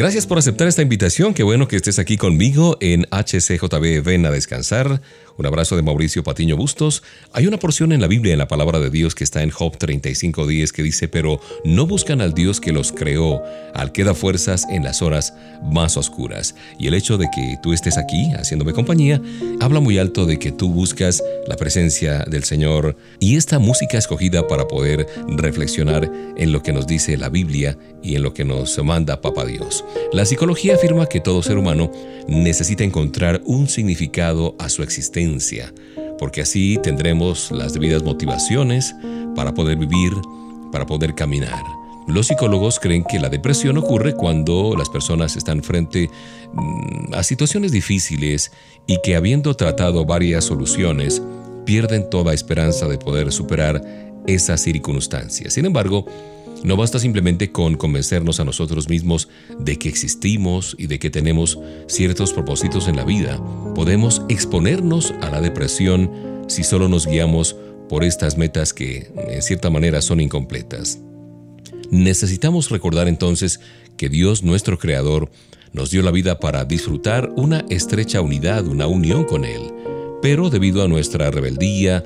Gracias por aceptar esta invitación. Qué bueno que estés aquí conmigo en HCJB Ven a Descansar. Un abrazo de Mauricio Patiño Bustos. Hay una porción en la Biblia, en la palabra de Dios, que está en Job 35.10 que dice, pero no buscan al Dios que los creó, al que da fuerzas en las horas más oscuras. Y el hecho de que tú estés aquí haciéndome compañía, habla muy alto de que tú buscas la presencia del Señor y esta música escogida para poder reflexionar en lo que nos dice la Biblia y en lo que nos manda Papa Dios. La psicología afirma que todo ser humano necesita encontrar un significado a su existencia, porque así tendremos las debidas motivaciones para poder vivir, para poder caminar. Los psicólogos creen que la depresión ocurre cuando las personas están frente mm, a situaciones difíciles y que habiendo tratado varias soluciones, pierden toda esperanza de poder superar esas circunstancias. Sin embargo, no basta simplemente con convencernos a nosotros mismos de que existimos y de que tenemos ciertos propósitos en la vida. Podemos exponernos a la depresión si solo nos guiamos por estas metas que en cierta manera son incompletas. Necesitamos recordar entonces que Dios nuestro Creador nos dio la vida para disfrutar una estrecha unidad, una unión con Él, pero debido a nuestra rebeldía,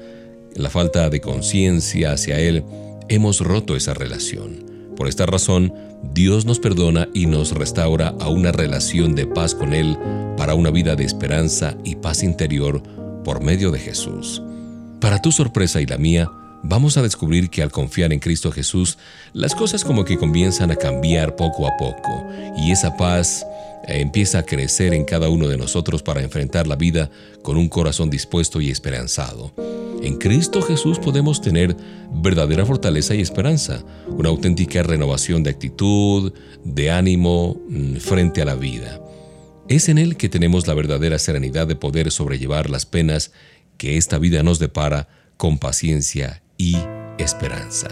la falta de conciencia hacia Él, hemos roto esa relación. Por esta razón, Dios nos perdona y nos restaura a una relación de paz con Él para una vida de esperanza y paz interior por medio de Jesús. Para tu sorpresa y la mía, vamos a descubrir que al confiar en Cristo Jesús, las cosas como que comienzan a cambiar poco a poco y esa paz empieza a crecer en cada uno de nosotros para enfrentar la vida con un corazón dispuesto y esperanzado. En Cristo Jesús podemos tener verdadera fortaleza y esperanza, una auténtica renovación de actitud, de ánimo mm, frente a la vida. Es en Él que tenemos la verdadera serenidad de poder sobrellevar las penas que esta vida nos depara con paciencia y esperanza.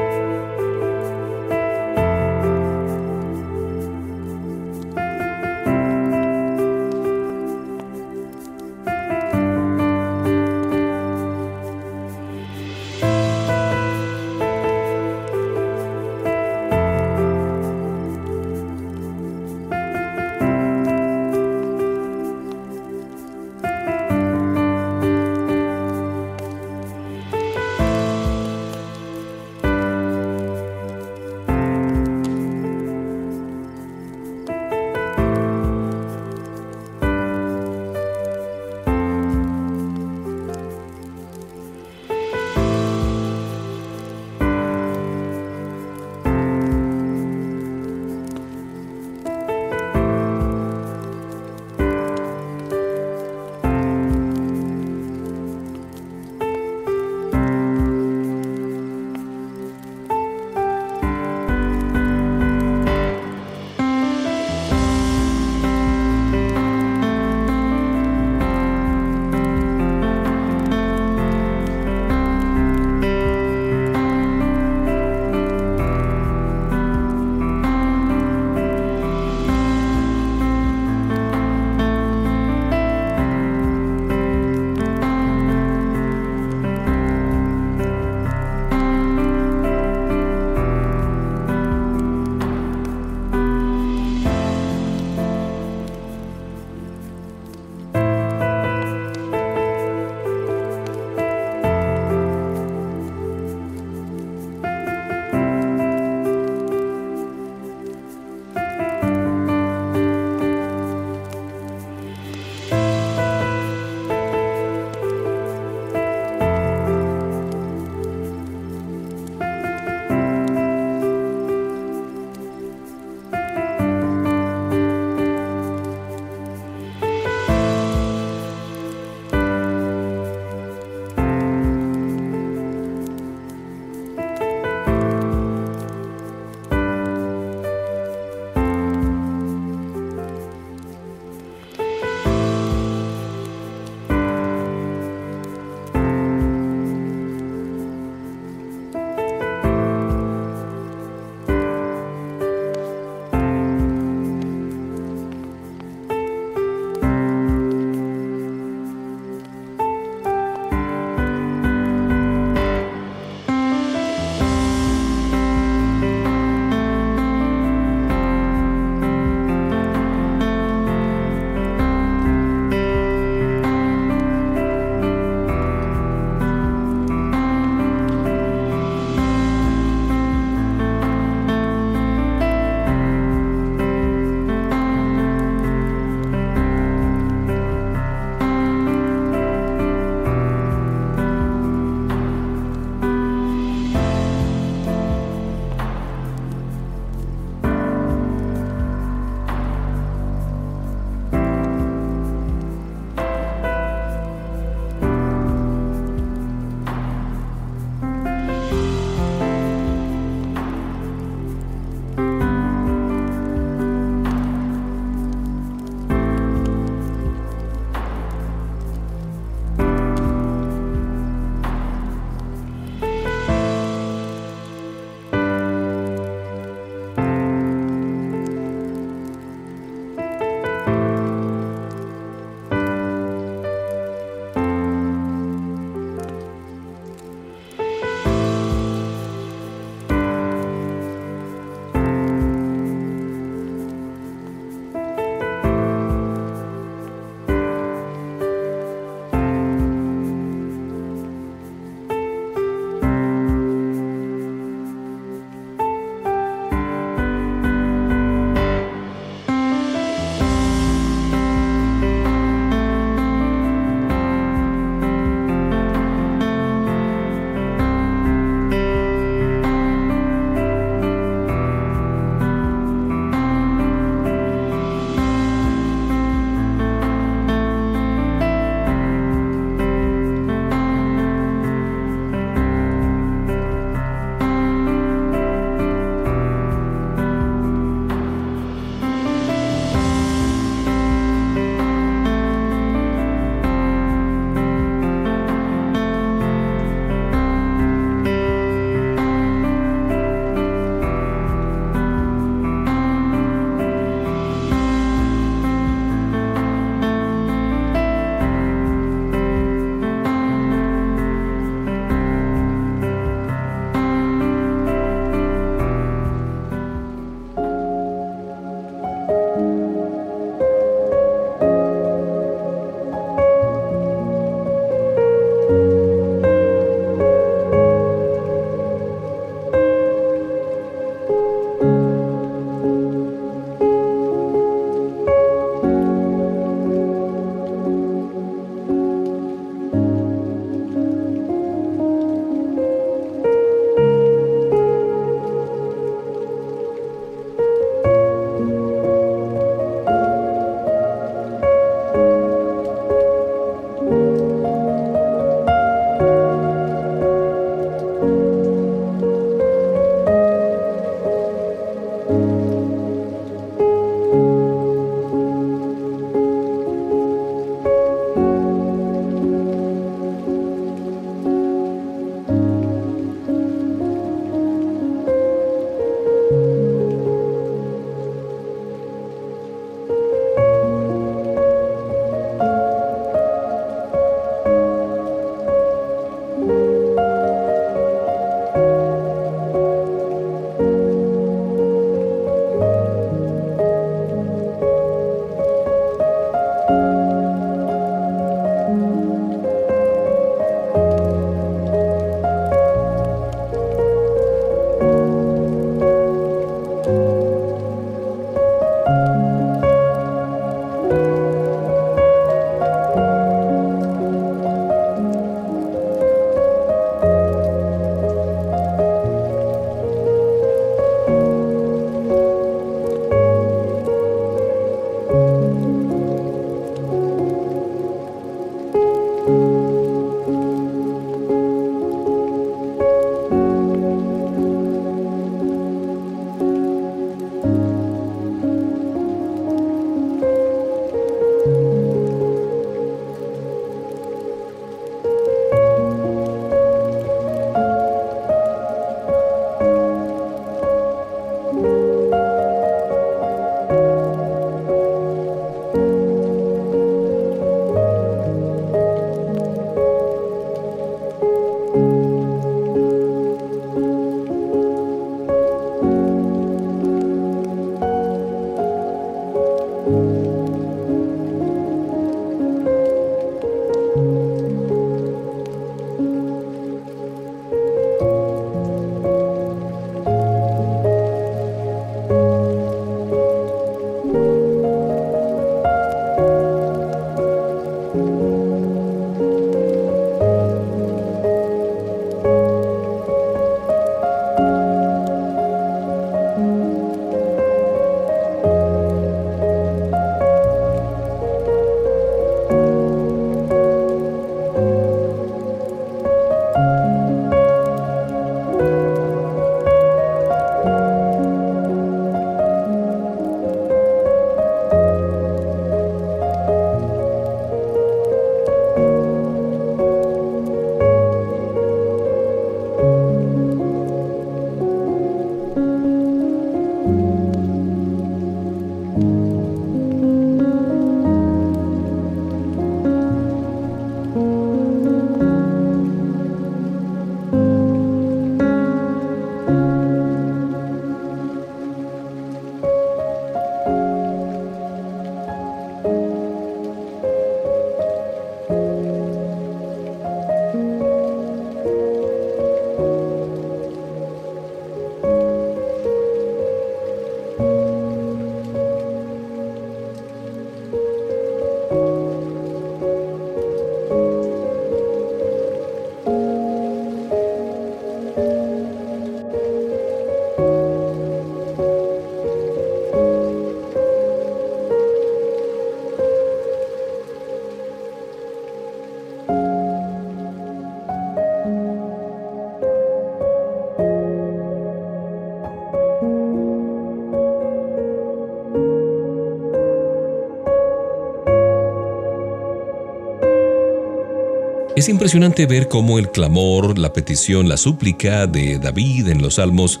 Es impresionante ver cómo el clamor, la petición, la súplica de David en los salmos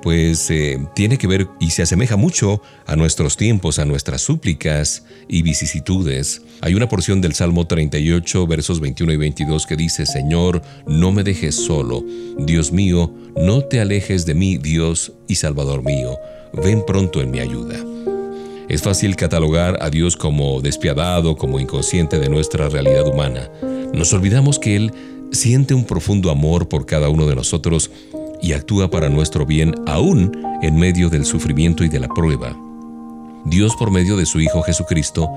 pues eh, tiene que ver y se asemeja mucho a nuestros tiempos, a nuestras súplicas y vicisitudes. Hay una porción del Salmo 38, versos 21 y 22 que dice, Señor, no me dejes solo, Dios mío, no te alejes de mí, Dios y Salvador mío, ven pronto en mi ayuda. Es fácil catalogar a Dios como despiadado, como inconsciente de nuestra realidad humana. Nos olvidamos que Él siente un profundo amor por cada uno de nosotros y actúa para nuestro bien aún en medio del sufrimiento y de la prueba. Dios por medio de su Hijo Jesucristo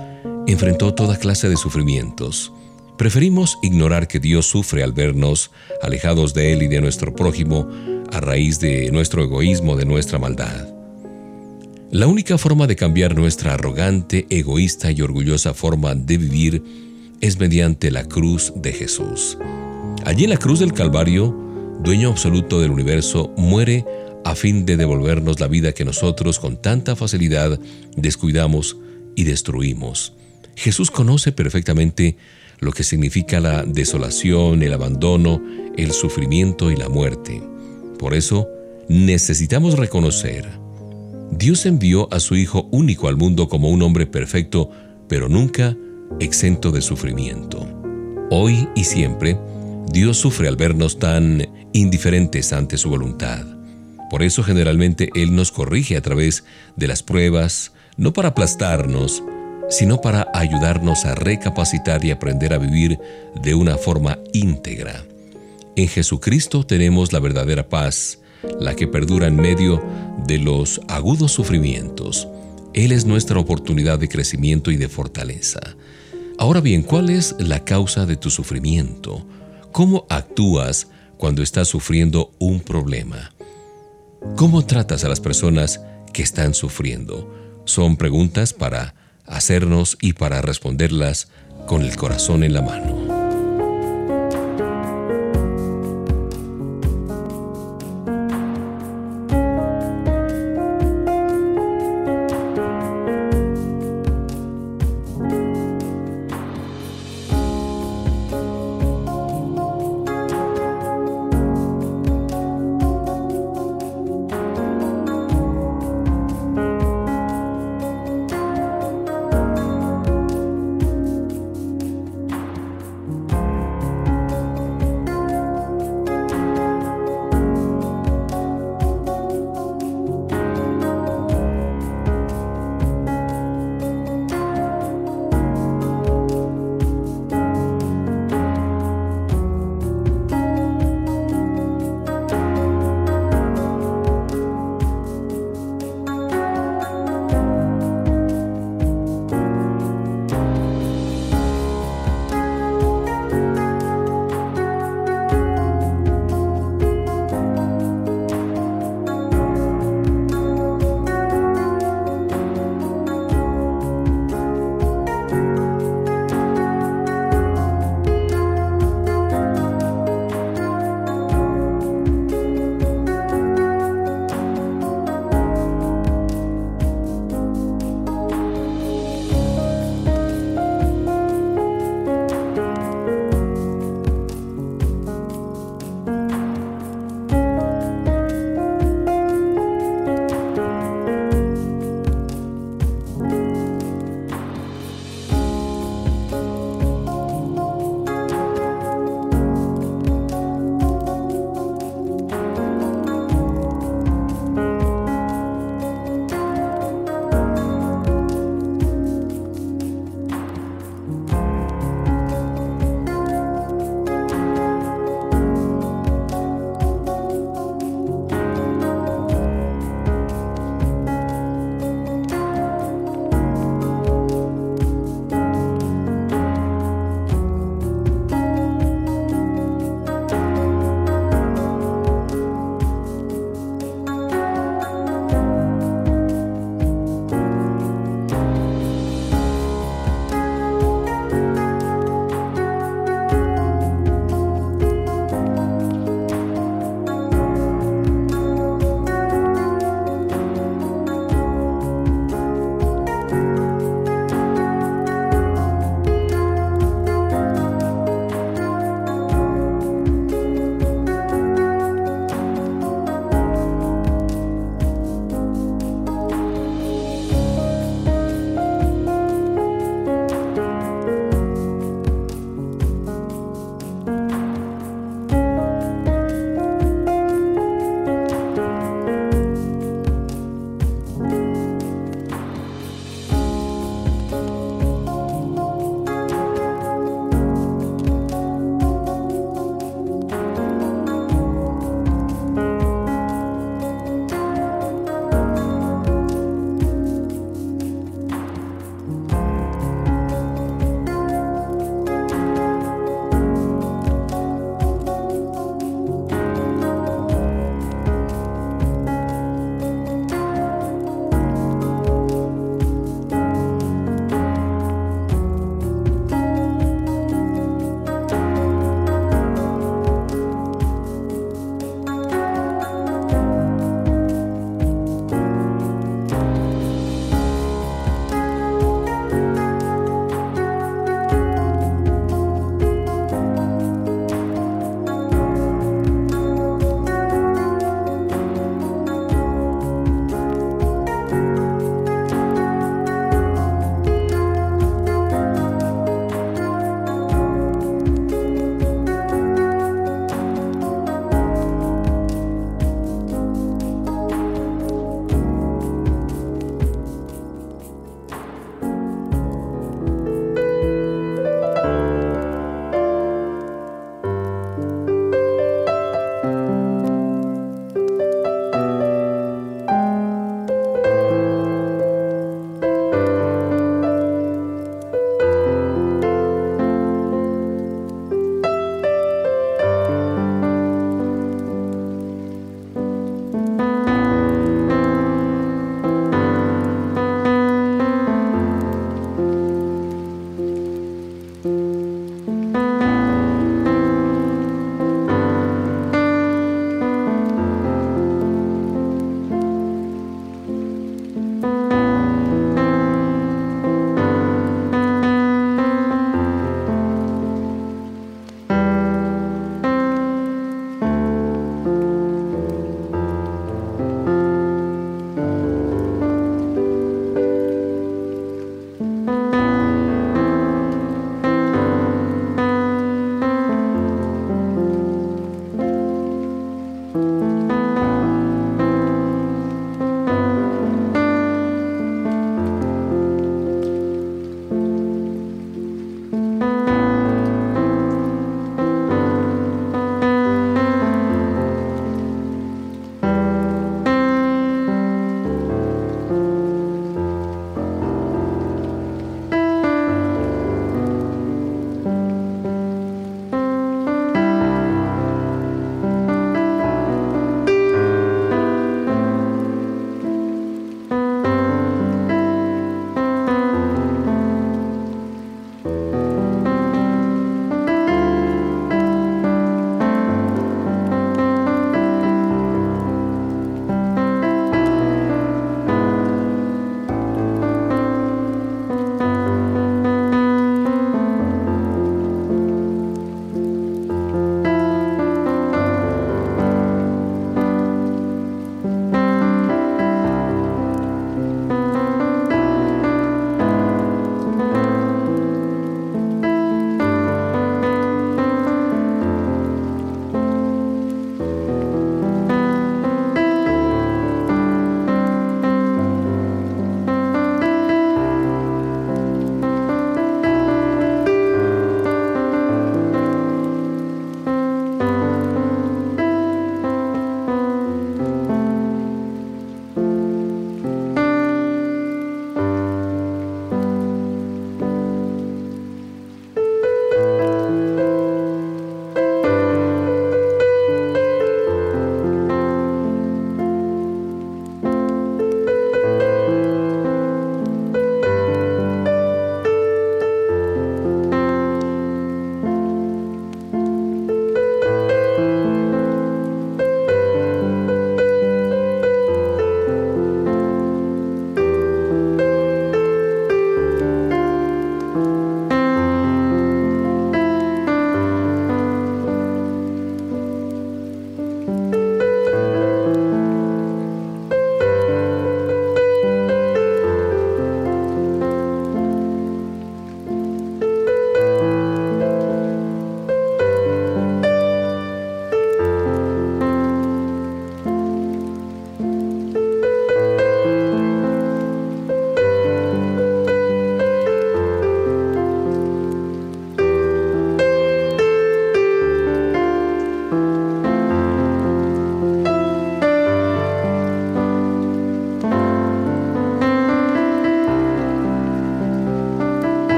enfrentó toda clase de sufrimientos. Preferimos ignorar que Dios sufre al vernos alejados de Él y de nuestro prójimo a raíz de nuestro egoísmo, de nuestra maldad. La única forma de cambiar nuestra arrogante, egoísta y orgullosa forma de vivir es mediante la cruz de Jesús. Allí en la cruz del Calvario, dueño absoluto del universo, muere a fin de devolvernos la vida que nosotros con tanta facilidad descuidamos y destruimos. Jesús conoce perfectamente lo que significa la desolación, el abandono, el sufrimiento y la muerte. Por eso, necesitamos reconocer, Dios envió a su Hijo único al mundo como un hombre perfecto, pero nunca exento de sufrimiento. Hoy y siempre, Dios sufre al vernos tan indiferentes ante su voluntad. Por eso generalmente Él nos corrige a través de las pruebas, no para aplastarnos, sino para ayudarnos a recapacitar y aprender a vivir de una forma íntegra. En Jesucristo tenemos la verdadera paz, la que perdura en medio de los agudos sufrimientos. Él es nuestra oportunidad de crecimiento y de fortaleza. Ahora bien, ¿cuál es la causa de tu sufrimiento? ¿Cómo actúas cuando estás sufriendo un problema? ¿Cómo tratas a las personas que están sufriendo? Son preguntas para hacernos y para responderlas con el corazón en la mano.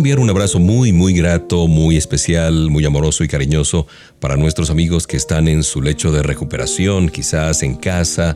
Enviar un abrazo muy, muy grato, muy especial, muy amoroso y cariñoso para nuestros amigos que están en su lecho de recuperación, quizás en casa,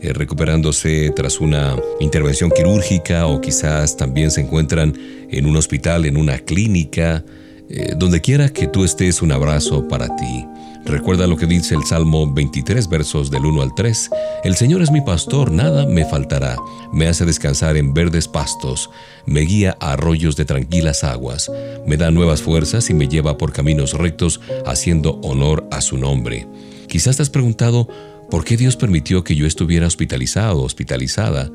eh, recuperándose tras una intervención quirúrgica o quizás también se encuentran en un hospital, en una clínica. Eh, donde quiera que tú estés, un abrazo para ti. Recuerda lo que dice el Salmo 23, versos del 1 al 3. El Señor es mi pastor, nada me faltará. Me hace descansar en verdes pastos, me guía a arroyos de tranquilas aguas, me da nuevas fuerzas y me lleva por caminos rectos, haciendo honor a su nombre. Quizás te has preguntado, ¿por qué Dios permitió que yo estuviera hospitalizado, hospitalizada?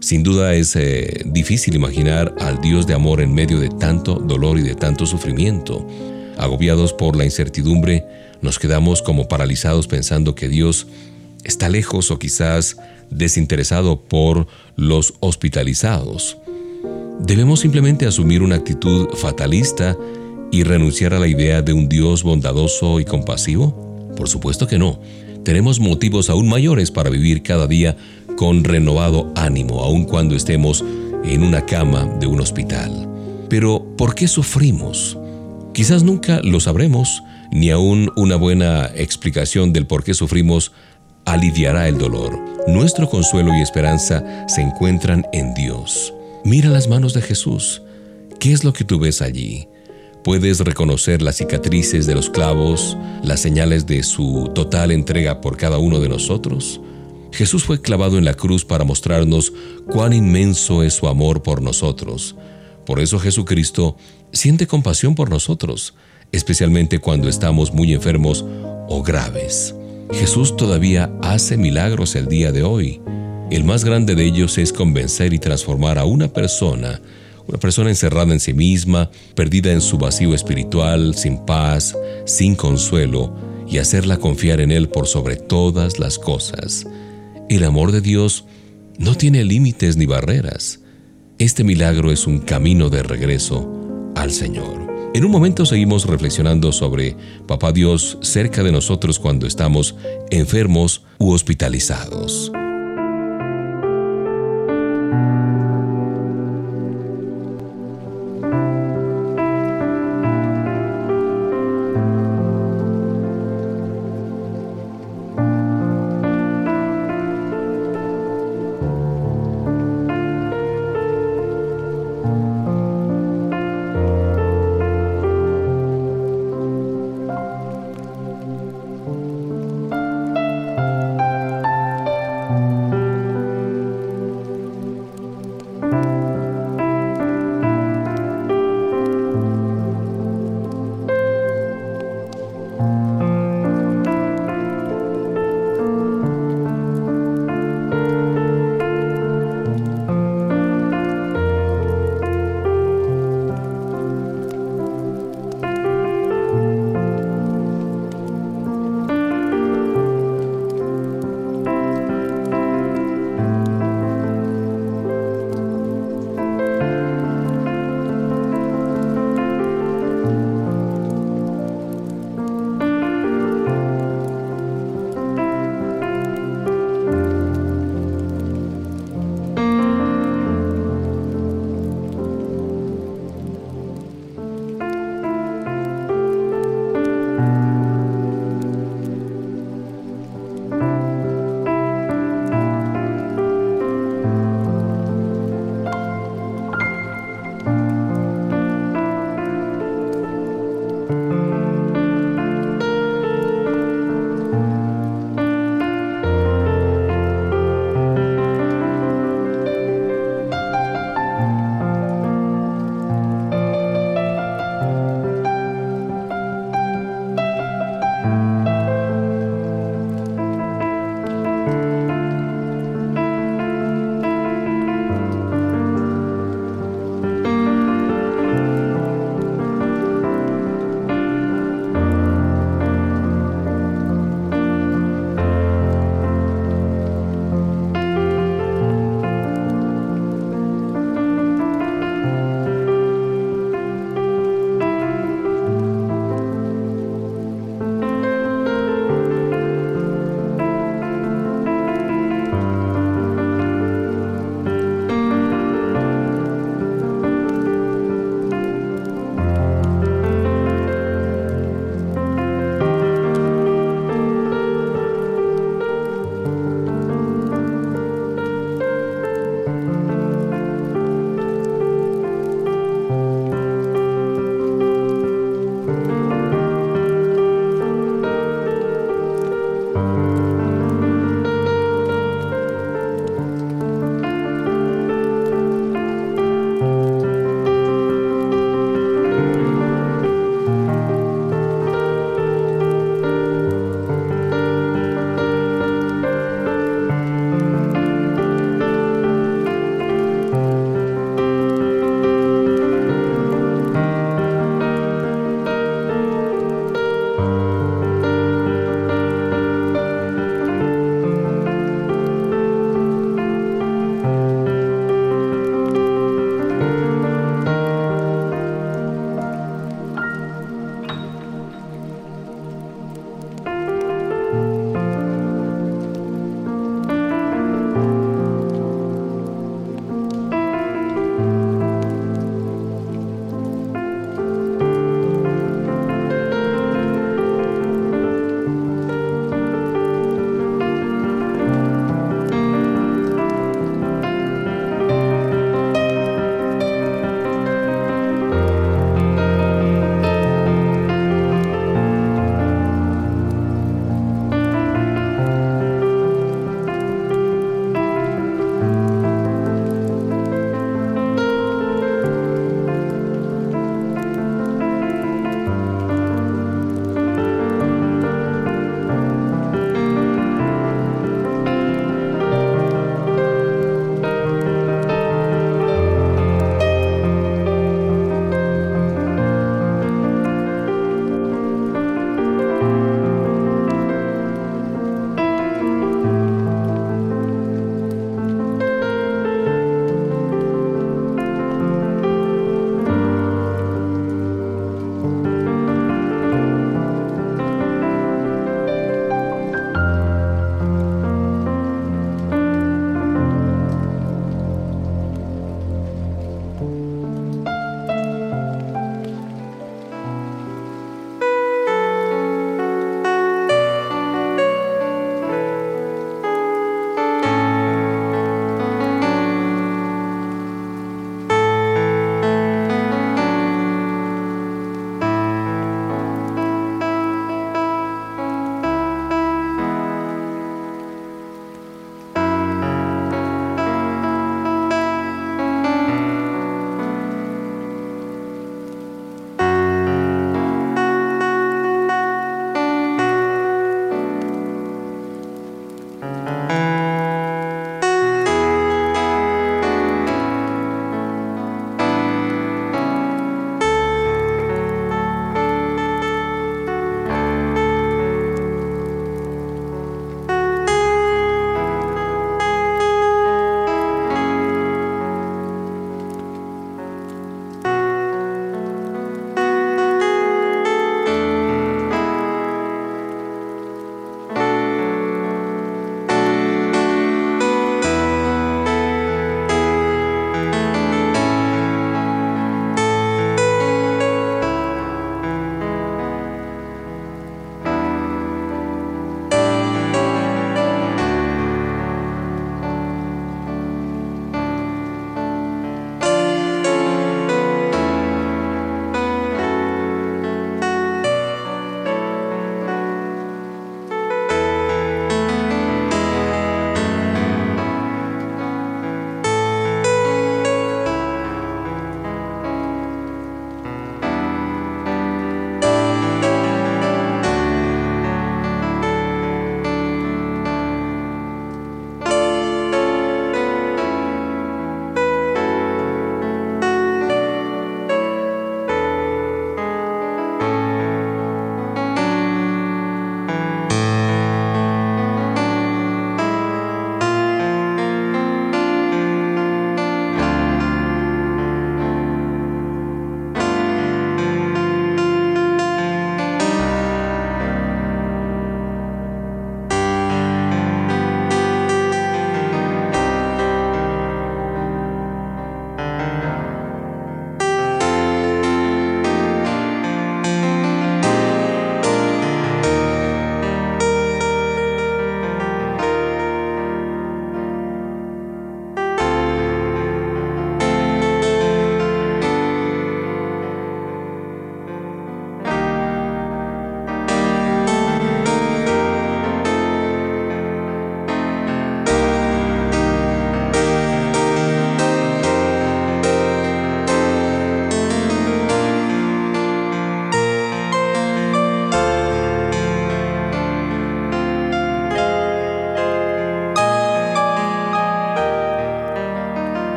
Sin duda es eh, difícil imaginar al Dios de amor en medio de tanto dolor y de tanto sufrimiento. Agobiados por la incertidumbre, nos quedamos como paralizados pensando que Dios está lejos o quizás desinteresado por los hospitalizados. ¿Debemos simplemente asumir una actitud fatalista y renunciar a la idea de un Dios bondadoso y compasivo? Por supuesto que no. Tenemos motivos aún mayores para vivir cada día con renovado ánimo, aun cuando estemos en una cama de un hospital. Pero, ¿por qué sufrimos? Quizás nunca lo sabremos, ni aún una buena explicación del por qué sufrimos aliviará el dolor. Nuestro consuelo y esperanza se encuentran en Dios. Mira las manos de Jesús. ¿Qué es lo que tú ves allí? Puedes reconocer las cicatrices de los clavos, las señales de su total entrega por cada uno de nosotros. Jesús fue clavado en la cruz para mostrarnos cuán inmenso es su amor por nosotros. Por eso Jesucristo siente compasión por nosotros, especialmente cuando estamos muy enfermos o graves. Jesús todavía hace milagros el día de hoy. El más grande de ellos es convencer y transformar a una persona, una persona encerrada en sí misma, perdida en su vacío espiritual, sin paz, sin consuelo, y hacerla confiar en Él por sobre todas las cosas. El amor de Dios no tiene límites ni barreras. Este milagro es un camino de regreso al Señor. En un momento seguimos reflexionando sobre Papá Dios cerca de nosotros cuando estamos enfermos u hospitalizados.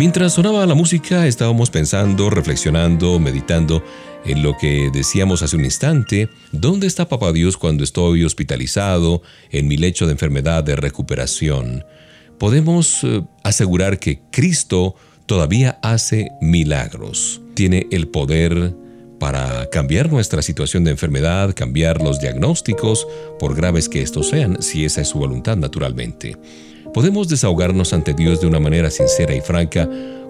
Mientras sonaba la música estábamos pensando, reflexionando, meditando en lo que decíamos hace un instante, ¿dónde está Papá Dios cuando estoy hospitalizado en mi lecho de enfermedad de recuperación? Podemos eh, asegurar que Cristo todavía hace milagros. Tiene el poder para cambiar nuestra situación de enfermedad, cambiar los diagnósticos, por graves que estos sean, si esa es su voluntad naturalmente. Podemos desahogarnos ante Dios de una manera sincera y franca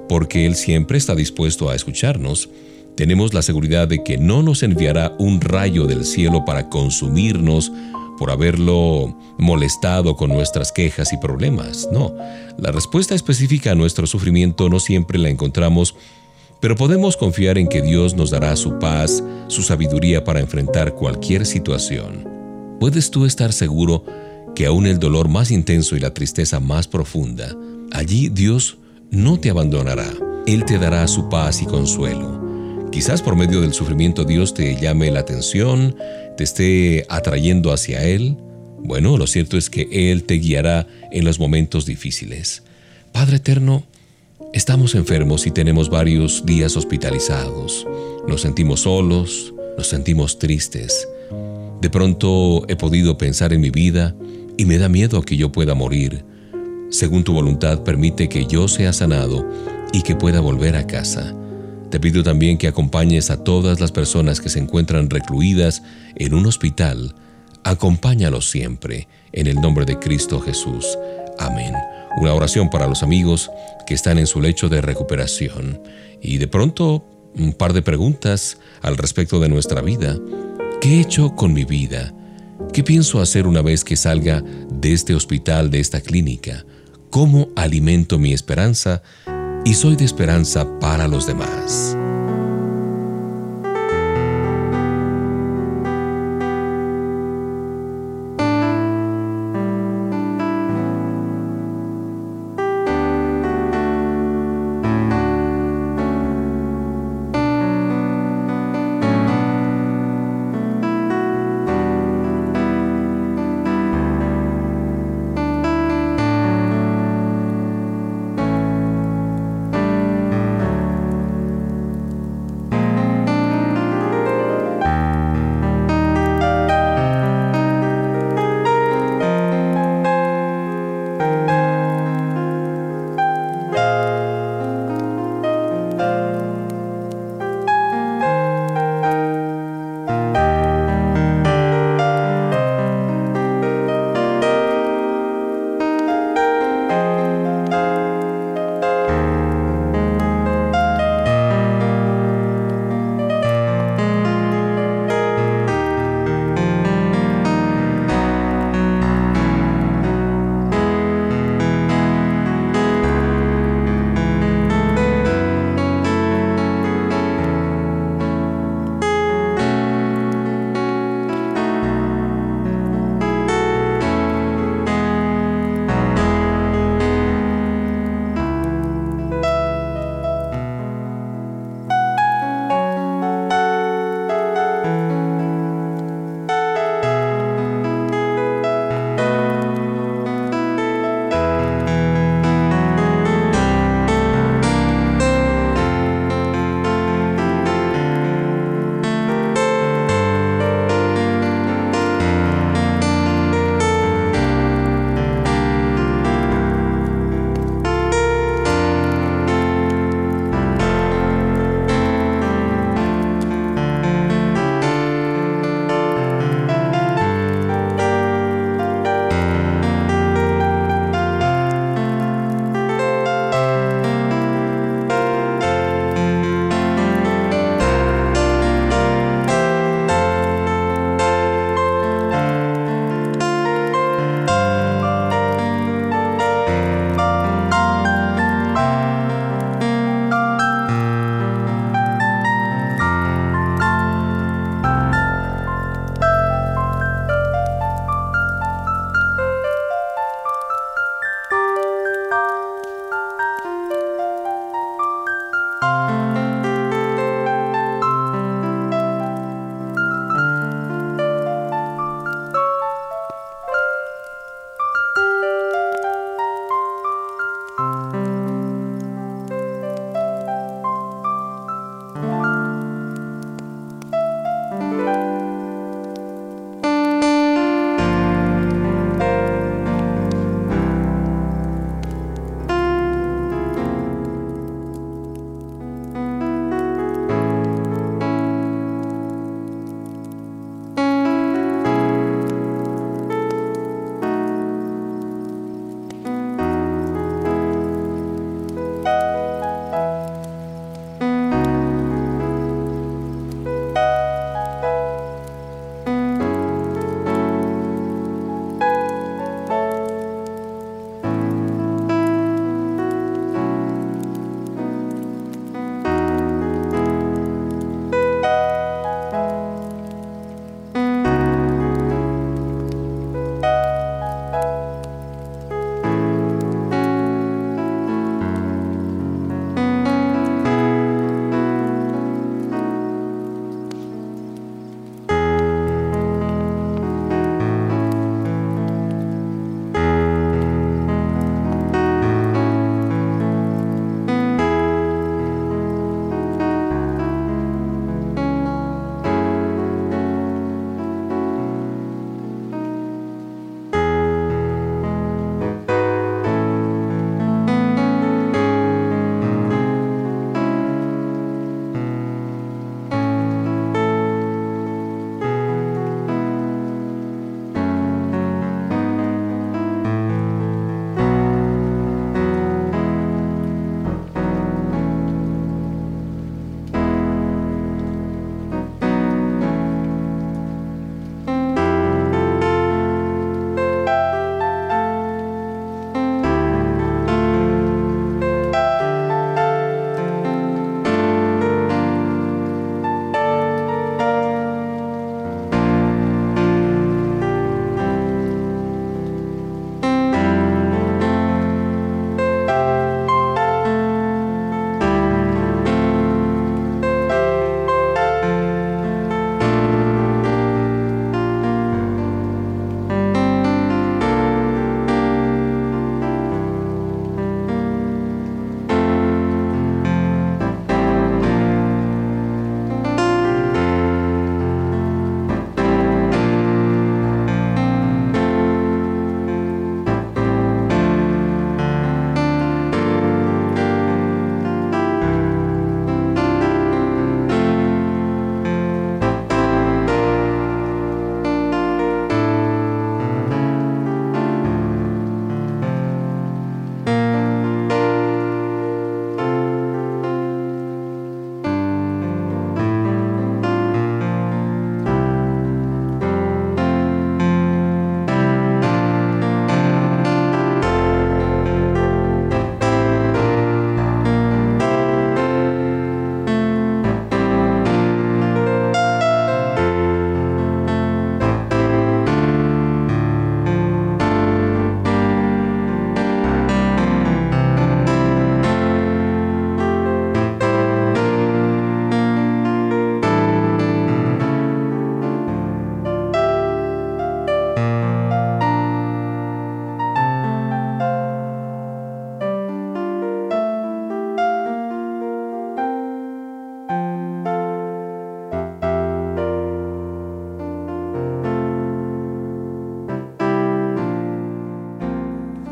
porque Él siempre está dispuesto a escucharnos. Tenemos la seguridad de que no nos enviará un rayo del cielo para consumirnos por haberlo molestado con nuestras quejas y problemas. No, la respuesta específica a nuestro sufrimiento no siempre la encontramos, pero podemos confiar en que Dios nos dará su paz, su sabiduría para enfrentar cualquier situación. ¿Puedes tú estar seguro que aún el dolor más intenso y la tristeza más profunda, allí Dios no te abandonará. Él te dará su paz y consuelo. Quizás por medio del sufrimiento Dios te llame la atención, te esté atrayendo hacia Él. Bueno, lo cierto es que Él te guiará en los momentos difíciles. Padre Eterno, estamos enfermos y tenemos varios días hospitalizados. Nos sentimos solos, nos sentimos tristes. De pronto he podido pensar en mi vida y me da miedo que yo pueda morir. Según tu voluntad, permite que yo sea sanado y que pueda volver a casa. Te pido también que acompañes a todas las personas que se encuentran recluidas en un hospital. Acompáñalos siempre, en el nombre de Cristo Jesús. Amén. Una oración para los amigos que están en su lecho de recuperación. Y de pronto, un par de preguntas al respecto de nuestra vida. ¿Qué he hecho con mi vida? ¿Qué pienso hacer una vez que salga de este hospital, de esta clínica? ¿Cómo alimento mi esperanza? Y soy de esperanza para los demás.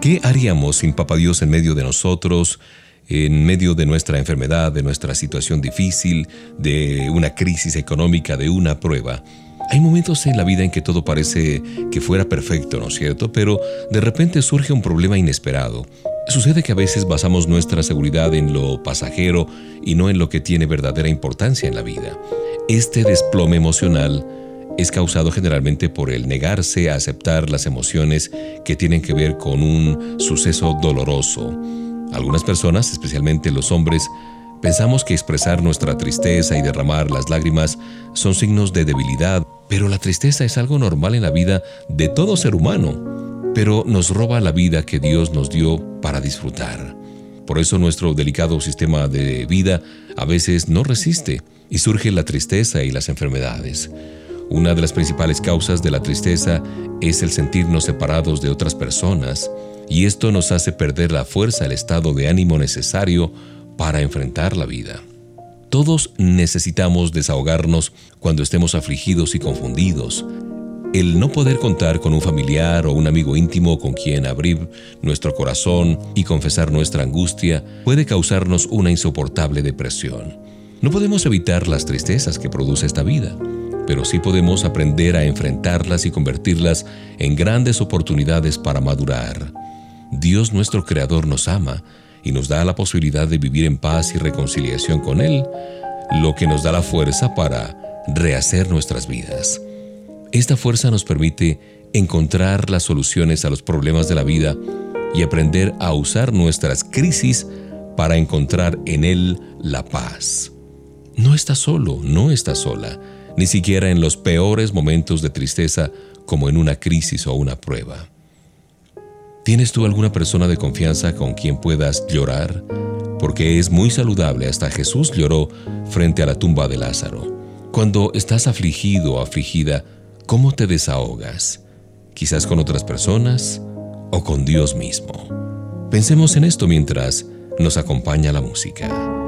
¿Qué haríamos sin Papá Dios en medio de nosotros, en medio de nuestra enfermedad, de nuestra situación difícil, de una crisis económica, de una prueba? Hay momentos en la vida en que todo parece que fuera perfecto, ¿no es cierto? Pero de repente surge un problema inesperado. Sucede que a veces basamos nuestra seguridad en lo pasajero y no en lo que tiene verdadera importancia en la vida. Este desplome emocional es causado generalmente por el negarse a aceptar las emociones que tienen que ver con un suceso doloroso. Algunas personas, especialmente los hombres, pensamos que expresar nuestra tristeza y derramar las lágrimas son signos de debilidad, pero la tristeza es algo normal en la vida de todo ser humano, pero nos roba la vida que Dios nos dio para disfrutar. Por eso nuestro delicado sistema de vida a veces no resiste y surge la tristeza y las enfermedades. Una de las principales causas de la tristeza es el sentirnos separados de otras personas, y esto nos hace perder la fuerza, el estado de ánimo necesario para enfrentar la vida. Todos necesitamos desahogarnos cuando estemos afligidos y confundidos. El no poder contar con un familiar o un amigo íntimo con quien abrir nuestro corazón y confesar nuestra angustia puede causarnos una insoportable depresión. No podemos evitar las tristezas que produce esta vida pero sí podemos aprender a enfrentarlas y convertirlas en grandes oportunidades para madurar. Dios nuestro Creador nos ama y nos da la posibilidad de vivir en paz y reconciliación con Él, lo que nos da la fuerza para rehacer nuestras vidas. Esta fuerza nos permite encontrar las soluciones a los problemas de la vida y aprender a usar nuestras crisis para encontrar en Él la paz. No estás solo, no estás sola ni siquiera en los peores momentos de tristeza como en una crisis o una prueba. ¿Tienes tú alguna persona de confianza con quien puedas llorar? Porque es muy saludable, hasta Jesús lloró frente a la tumba de Lázaro. Cuando estás afligido o afligida, ¿cómo te desahogas? Quizás con otras personas o con Dios mismo. Pensemos en esto mientras nos acompaña la música.